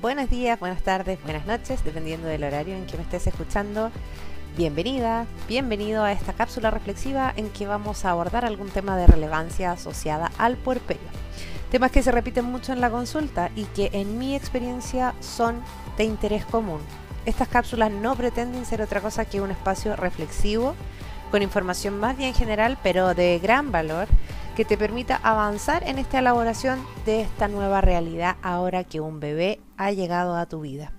buenos días, buenas tardes, buenas noches, dependiendo del horario en que me estés escuchando. Bienvenida, bienvenido a esta cápsula reflexiva en que vamos a abordar algún tema de relevancia asociada al puerperio. Temas que se repiten mucho en la consulta y que en mi experiencia son de interés común. Estas cápsulas no pretenden ser otra cosa que un espacio reflexivo con información más bien general pero de gran valor que te permita avanzar en esta elaboración de esta nueva realidad ahora que un bebé ha llegado a tu vida.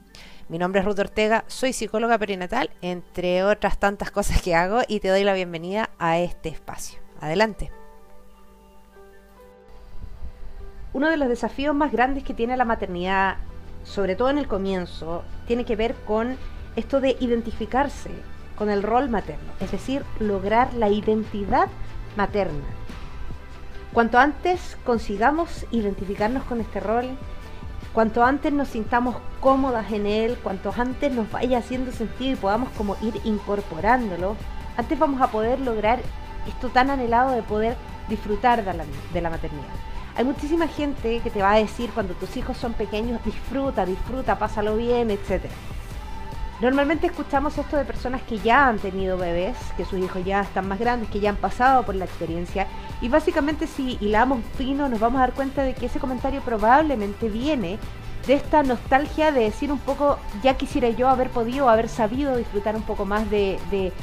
Mi nombre es Ruth Ortega, soy psicóloga perinatal, entre otras tantas cosas que hago, y te doy la bienvenida a este espacio. Adelante. Uno de los desafíos más grandes que tiene la maternidad, sobre todo en el comienzo, tiene que ver con esto de identificarse con el rol materno, es decir, lograr la identidad materna Cuanto antes consigamos identificarnos con este rol, cuanto antes nos sintamos cómodas en él, cuanto antes nos vaya haciendo sentido y podamos como ir incorporándolo, antes vamos a poder lograr esto tan anhelado de poder disfrutar de la, de la maternidad. Hay muchísima gente que te va a decir cuando tus hijos son pequeños, disfruta, disfruta, pásalo bien, etcétera. Normalmente escuchamos esto de personas que ya han tenido bebés, que sus hijos ya están más grandes, que ya han pasado por la experiencia. Y básicamente si hilamos fino nos vamos a dar cuenta de que ese comentario probablemente viene de esta nostalgia de decir un poco, ya quisiera yo haber podido, haber sabido disfrutar un poco más de, de,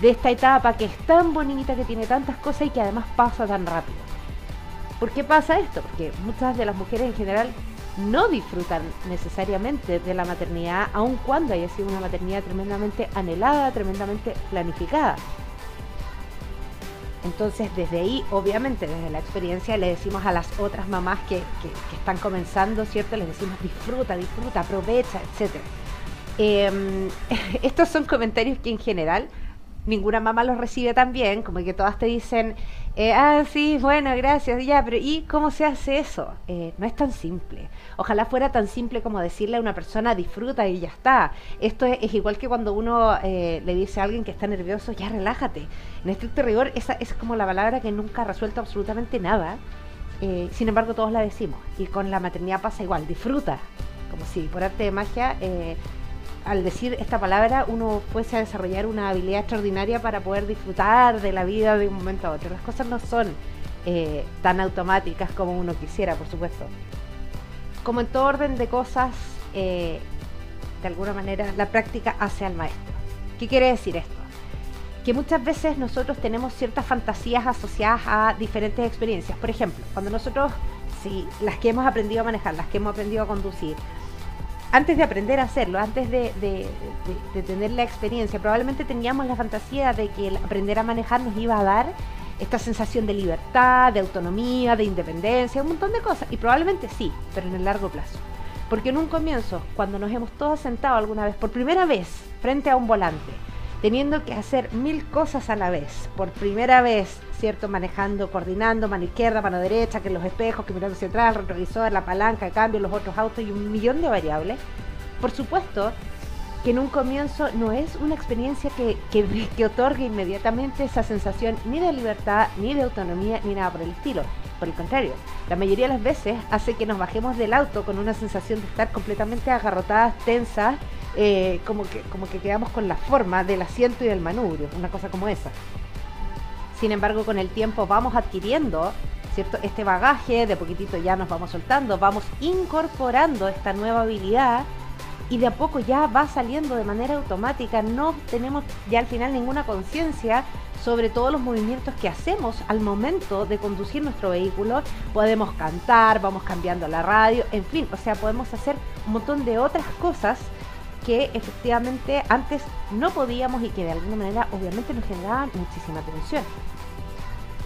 de esta etapa que es tan bonita, que tiene tantas cosas y que además pasa tan rápido. ¿Por qué pasa esto? Porque muchas de las mujeres en general no disfrutan necesariamente de la maternidad, aun cuando haya sido una maternidad tremendamente anhelada, tremendamente planificada. Entonces, desde ahí, obviamente, desde la experiencia, le decimos a las otras mamás que, están comenzando, ¿cierto? Les decimos disfruta, disfruta, aprovecha, etc. Em, estos son comentarios que en general ninguna mamá los recibe tan bien, como que todas te dicen, eh, ah, sí, bueno, gracias, ya, pero ¿y cómo se hace eso? Eh, no es tan simple. Ojalá fuera tan simple como decirle a una persona, disfruta y ya está. Esto es, igual que cuando uno eh, le dice a alguien que está nervioso, ya relájate. En estricto rigor, esa es como la palabra que nunca ha resuelto absolutamente nada. sin embargo, todos la decimos. Y con la maternidad pasa igual, disfruta. Como si por arte de magia al decir esta palabra uno fuese a desarrollar una habilidad extraordinaria para poder disfrutar de la vida de un momento a otro. Las cosas no son eh, tan automáticas como uno quisiera, por supuesto. Como en todo orden de cosas, eh, de alguna manera la práctica hace al maestro. ¿Qué quiere decir esto? Que muchas veces nosotros tenemos ciertas fantasías asociadas a diferentes experiencias. Por ejemplo, cuando nosotros, si las que hemos aprendido a manejar, las que hemos aprendido a conducir, antes de aprender a hacerlo, antes de, tener la experiencia, probablemente teníamos la fantasía de que aprender a manejar nos iba a dar esta sensación de libertad, de autonomía, de independencia, un montón de cosas. Y probablemente sí, pero en el largo plazo. Porque en un comienzo, cuando nos hemos todos sentado alguna vez, por primera vez, frente a un volante, teniendo que hacer mil cosas a la vez, por primera vez, ¿cierto? Manejando, coordinando, mano izquierda, mano derecha, que los espejos, que mirando hacia atrás, el retrovisor, la palanca de cambio, los otros autos y un millón de variables. Por supuesto que en un comienzo no es una experiencia que, que, que otorgue inmediatamente esa sensación ni de libertad, ni de autonomía, ni nada por el estilo. Por el contrario, la mayoría de las veces hace que nos bajemos del auto con una sensación de estar completamente agarrotadas, tensas, eh, como, que, como que quedamos con la forma del asiento y del manubrio, una cosa como esa. Sin embargo, con el tiempo vamos adquiriendo ¿cierto? este bagaje, de poquitito ya nos vamos soltando, vamos incorporando esta nueva habilidad y de a poco ya va saliendo de manera automática, no tenemos ya al final ninguna conciencia sobre todos los movimientos que hacemos al momento de conducir nuestro vehículo. Podemos cantar, vamos cambiando la radio, en fin, o sea, podemos hacer un montón de otras cosas que efectivamente antes no podíamos y que de alguna manera obviamente nos generaban muchísima tensión.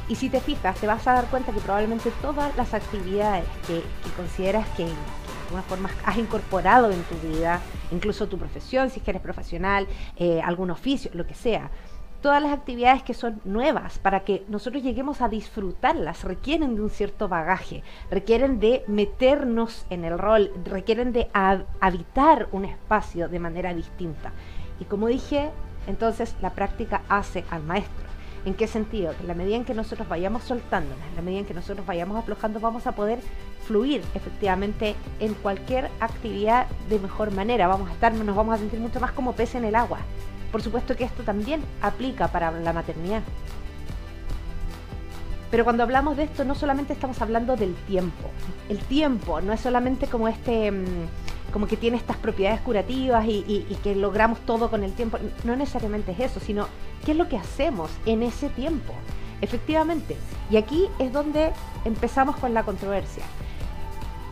Y si te fijas, te vas a dar cuenta que probablemente todas las actividades que, consideras que, de alguna forma has incorporado en tu vida, incluso tu profesión, si es que eres profesional, eh, algún oficio, lo que sea, todas las actividades que son nuevas para que nosotros lleguemos a disfrutarlas requieren de un cierto bagaje, requieren de meternos en el rol, requieren de habitar un espacio de manera distinta. Y como dije, entonces la práctica hace al maestro. ¿En qué sentido? Que en la medida en que nosotros vayamos soltándonos, en la medida en que nosotros vayamos aflojando, vamos a poder fluir efectivamente en cualquier actividad de mejor manera. Vamos a estar, nos vamos a sentir mucho más como pez en el agua. Por supuesto que esto también aplica para la maternidad. Pero cuando hablamos de esto, no solamente estamos hablando del tiempo. El tiempo no es solamente como este, mm, como que tiene estas propiedades curativas y, que logramos todo con el tiempo. No necesariamente es eso, sino qué es lo que hacemos en ese tiempo. Efectivamente. Y aquí es donde empezamos con la controversia.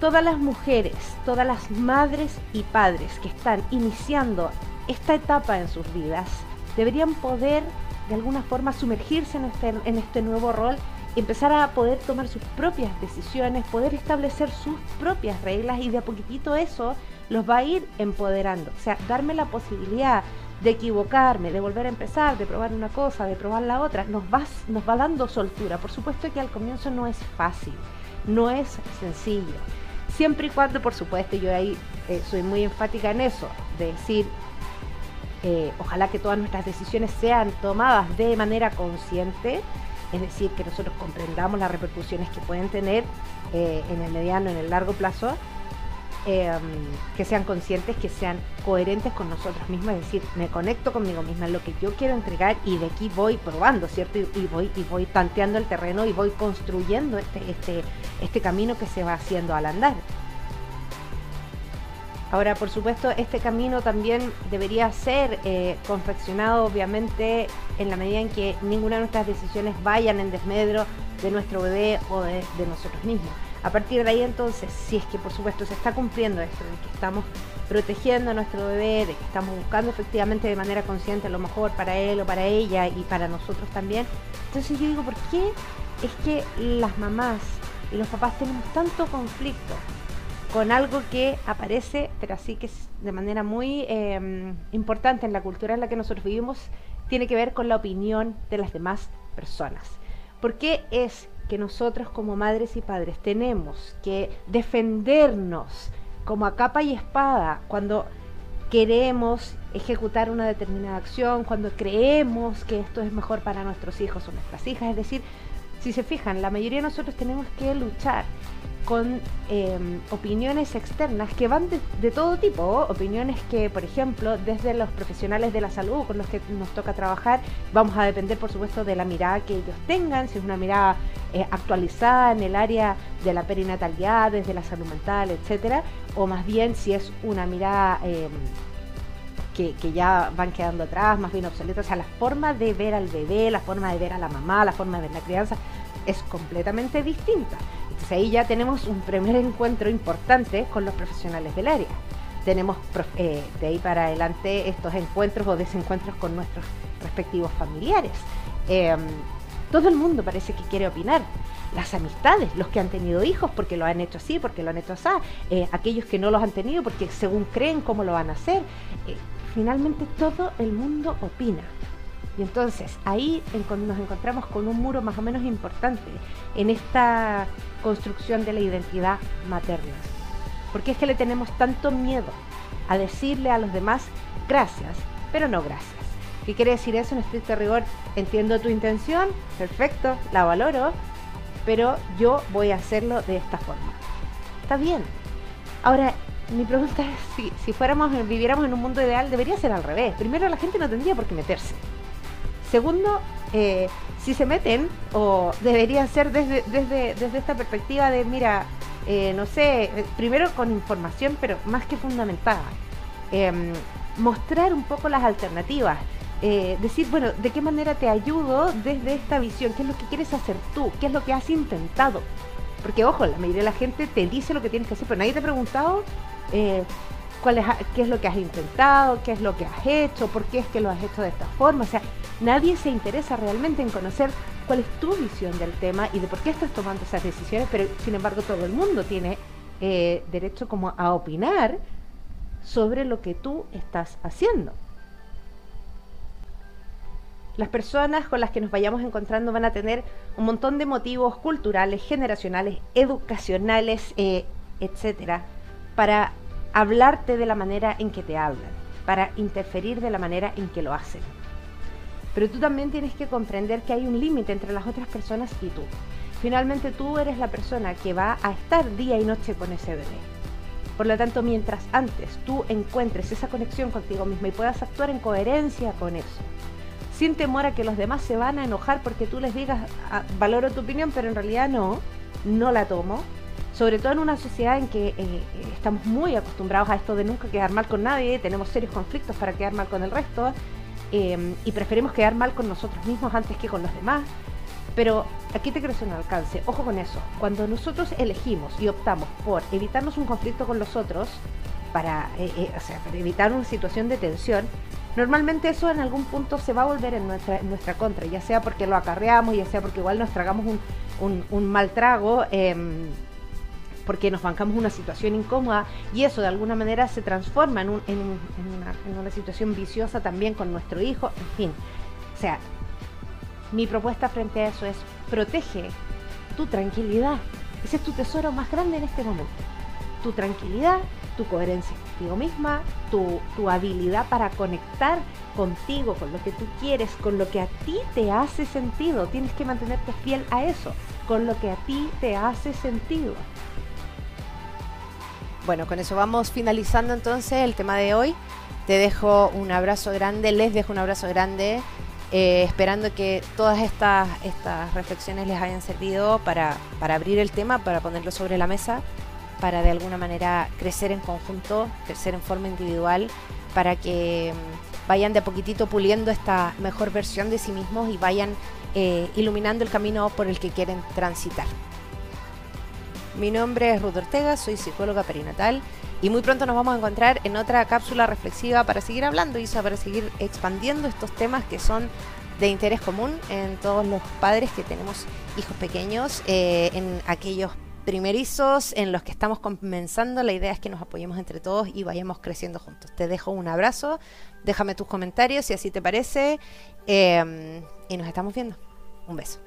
Todas las mujeres, todas las madres y padres que están iniciando esta etapa en sus vidas, deberían poder de alguna forma sumergirse en este, en este nuevo rol empezar a poder tomar sus propias decisiones, poder establecer sus propias reglas y de a poquitito eso los va a ir empoderando. O sea, darme la posibilidad de equivocarme, de volver a empezar, de probar una cosa, de probar la otra, nos va, nos va dando soltura. Por supuesto que al comienzo no es fácil, no es sencillo. Siempre y cuando, por supuesto, yo ahí eh, soy muy enfática en eso, de decir, ojalá que todas nuestras decisiones sean tomadas de manera consciente, es decir, que nosotros comprendamos las repercusiones que pueden tener eh, en el mediano, en el largo plazo, em, que sean conscientes, que sean coherentes con nosotros mismos, es decir, me conecto conmigo misma, lo que yo quiero entregar y de aquí voy probando, ¿cierto? Y, voy, y voy tanteando el terreno y voy construyendo este, este, este camino que se va haciendo al andar. Ahora, por supuesto, este camino también debería ser eh, confeccionado, obviamente, en la medida en que ninguna de nuestras decisiones vayan en desmedro de nuestro bebé o de, nosotros mismos. A partir de ahí, entonces, si es que, por supuesto, se está cumpliendo esto, de que estamos protegiendo a nuestro bebé, de que estamos buscando efectivamente de manera consciente lo mejor para él o para ella y para nosotros también, entonces yo digo, ¿por qué es que las mamás y los papás tenemos tanto conflicto con algo que aparece, pero así que es de manera muy em, importante en la cultura en la que nosotros vivimos, tiene que ver con la opinión de las demás personas. ¿Por qué es que nosotros como madres y padres tenemos que defendernos como a capa y espada cuando queremos ejecutar una determinada acción, cuando creemos que esto es mejor para nuestros hijos o nuestras hijas? Es decir, si se fijan, la mayoría de nosotros tenemos que luchar con em, opiniones externas que van de, todo tipo, opiniones que, por ejemplo, desde los profesionales de la salud con los que nos toca trabajar, vamos a depender, por supuesto, de la mirada que ellos tengan, si es una mirada eh, actualizada en el área de la perinatalidad, desde la salud mental, etcétera, o más bien si es una mirada em, que, que, ya van quedando atrás, más bien obsoleta, o sea, la forma de ver al bebé, la forma de ver a la mamá, la forma de ver la crianza, es completamente distinta. Entonces ahí ya tenemos un primer encuentro importante con los profesionales del área. Tenemos eh, de ahí para adelante estos encuentros o desencuentros con nuestros respectivos familiares. Em, todo el mundo parece que quiere opinar. Las amistades, los que han tenido hijos porque lo han hecho así, porque lo han hecho así, eh, aquellos que no los han tenido porque según creen cómo lo van a hacer. Eh, finalmente todo el mundo opina. Y entonces ahí nos encontramos con un muro más o menos importante en esta construcción de la identidad materna. Porque es que le tenemos tanto miedo a decirle a los demás gracias, pero no gracias. ¿Qué quiere decir eso en estricto rigor? Entiendo tu intención, perfecto, la valoro, pero yo voy a hacerlo de esta forma. Está bien. Ahora, mi pregunta es si, si fuéramos, viviéramos en un mundo ideal, debería ser al revés. Primero, la gente no tendría por qué meterse. Segundo, eh, si se meten, o deberían ser desde, desde, desde esta perspectiva de, mira, eh, no sé, eh, primero con información, pero más que fundamentada. Em, mostrar un poco las alternativas. decir, bueno, ¿de qué manera te ayudo desde esta visión? ¿Qué es lo que quieres hacer tú? ¿Qué es lo que has intentado? Porque, ojo, la mayoría de la gente te dice lo que tienes que hacer, pero nadie te ha preguntado cuál qué es lo que has intentado, qué es lo que has hecho, por qué es que lo has hecho de esta forma. O sea, nadie se interesa realmente en conocer cuál es tu visión del tema y de por qué estás tomando esas decisiones, pero sin embargo todo el mundo tiene eh, derecho como a opinar sobre lo que tú estás haciendo. Las personas con las que nos vayamos encontrando van a tener un montón de motivos culturales, generacionales, educacionales, eh, etcétera, para hablarte de la manera en que te hablan, para interferir de la manera en que lo hacen. Pero tú también tienes que comprender que hay un límite entre las otras personas y tú. Finalmente tú eres la persona que va a estar día y noche con ese bebé. Por lo tanto, mientras antes tú encuentres esa conexión contigo misma y puedas actuar en coherencia con eso, sin temor a que los demás se van a enojar porque tú les digas, ah, valoro tu opinión, pero en realidad no, no la tomo, sobre todo en una sociedad en que eh, estamos muy acostumbrados a esto de nunca quedar mal con nadie, tenemos serios conflictos para quedar mal con el resto eh, y preferimos quedar mal con nosotros mismos antes que con los demás. Pero aquí te crece un alcance, ojo con eso, cuando nosotros elegimos y optamos por evitarnos un conflicto con los otros, para, eh, o sea, evitar una situación de tensión, normalmente eso en algún punto se va a volver en nuestra, nuestra contra, ya sea porque lo acarreamos, ya sea porque igual nos tragamos un, un, mal trago. Em, porque nos bancamos una situación incómoda y eso de alguna manera se transforma en, una, situación viciosa también con nuestro hijo, en fin. O sea, mi propuesta frente a eso es protege tu tranquilidad. Ese es tu tesoro más grande en este momento. Tu tranquilidad, tu coherencia contigo misma, tu, tu, habilidad para conectar contigo, con lo que tú quieres, con lo que a ti te hace sentido. Tienes que mantenerte fiel a eso, con lo que a ti te hace sentido. Bueno, con eso vamos finalizando entonces el tema de hoy. Te dejo un abrazo grande, les dejo un abrazo grande, eh, esperando que todas estas, estas reflexiones les hayan servido para, para abrir el tema, para ponerlo sobre la mesa, para de alguna manera crecer en conjunto, crecer en forma individual, para que mm, vayan de a poquitito puliendo esta mejor versión de sí mismos y vayan eh, iluminando el camino por el que quieren transitar. Mi nombre es Ruth Ortega, soy psicóloga perinatal y muy pronto nos vamos a encontrar en otra cápsula reflexiva para seguir hablando y para seguir expandiendo estos temas que son de interés común en todos los padres que tenemos hijos pequeños, eh, en aquellos primerizos en los que estamos comenzando. La idea es que nos apoyemos entre todos y vayamos creciendo juntos. Te dejo un abrazo, déjame tus comentarios si así te parece eh, y nos estamos viendo. Un beso.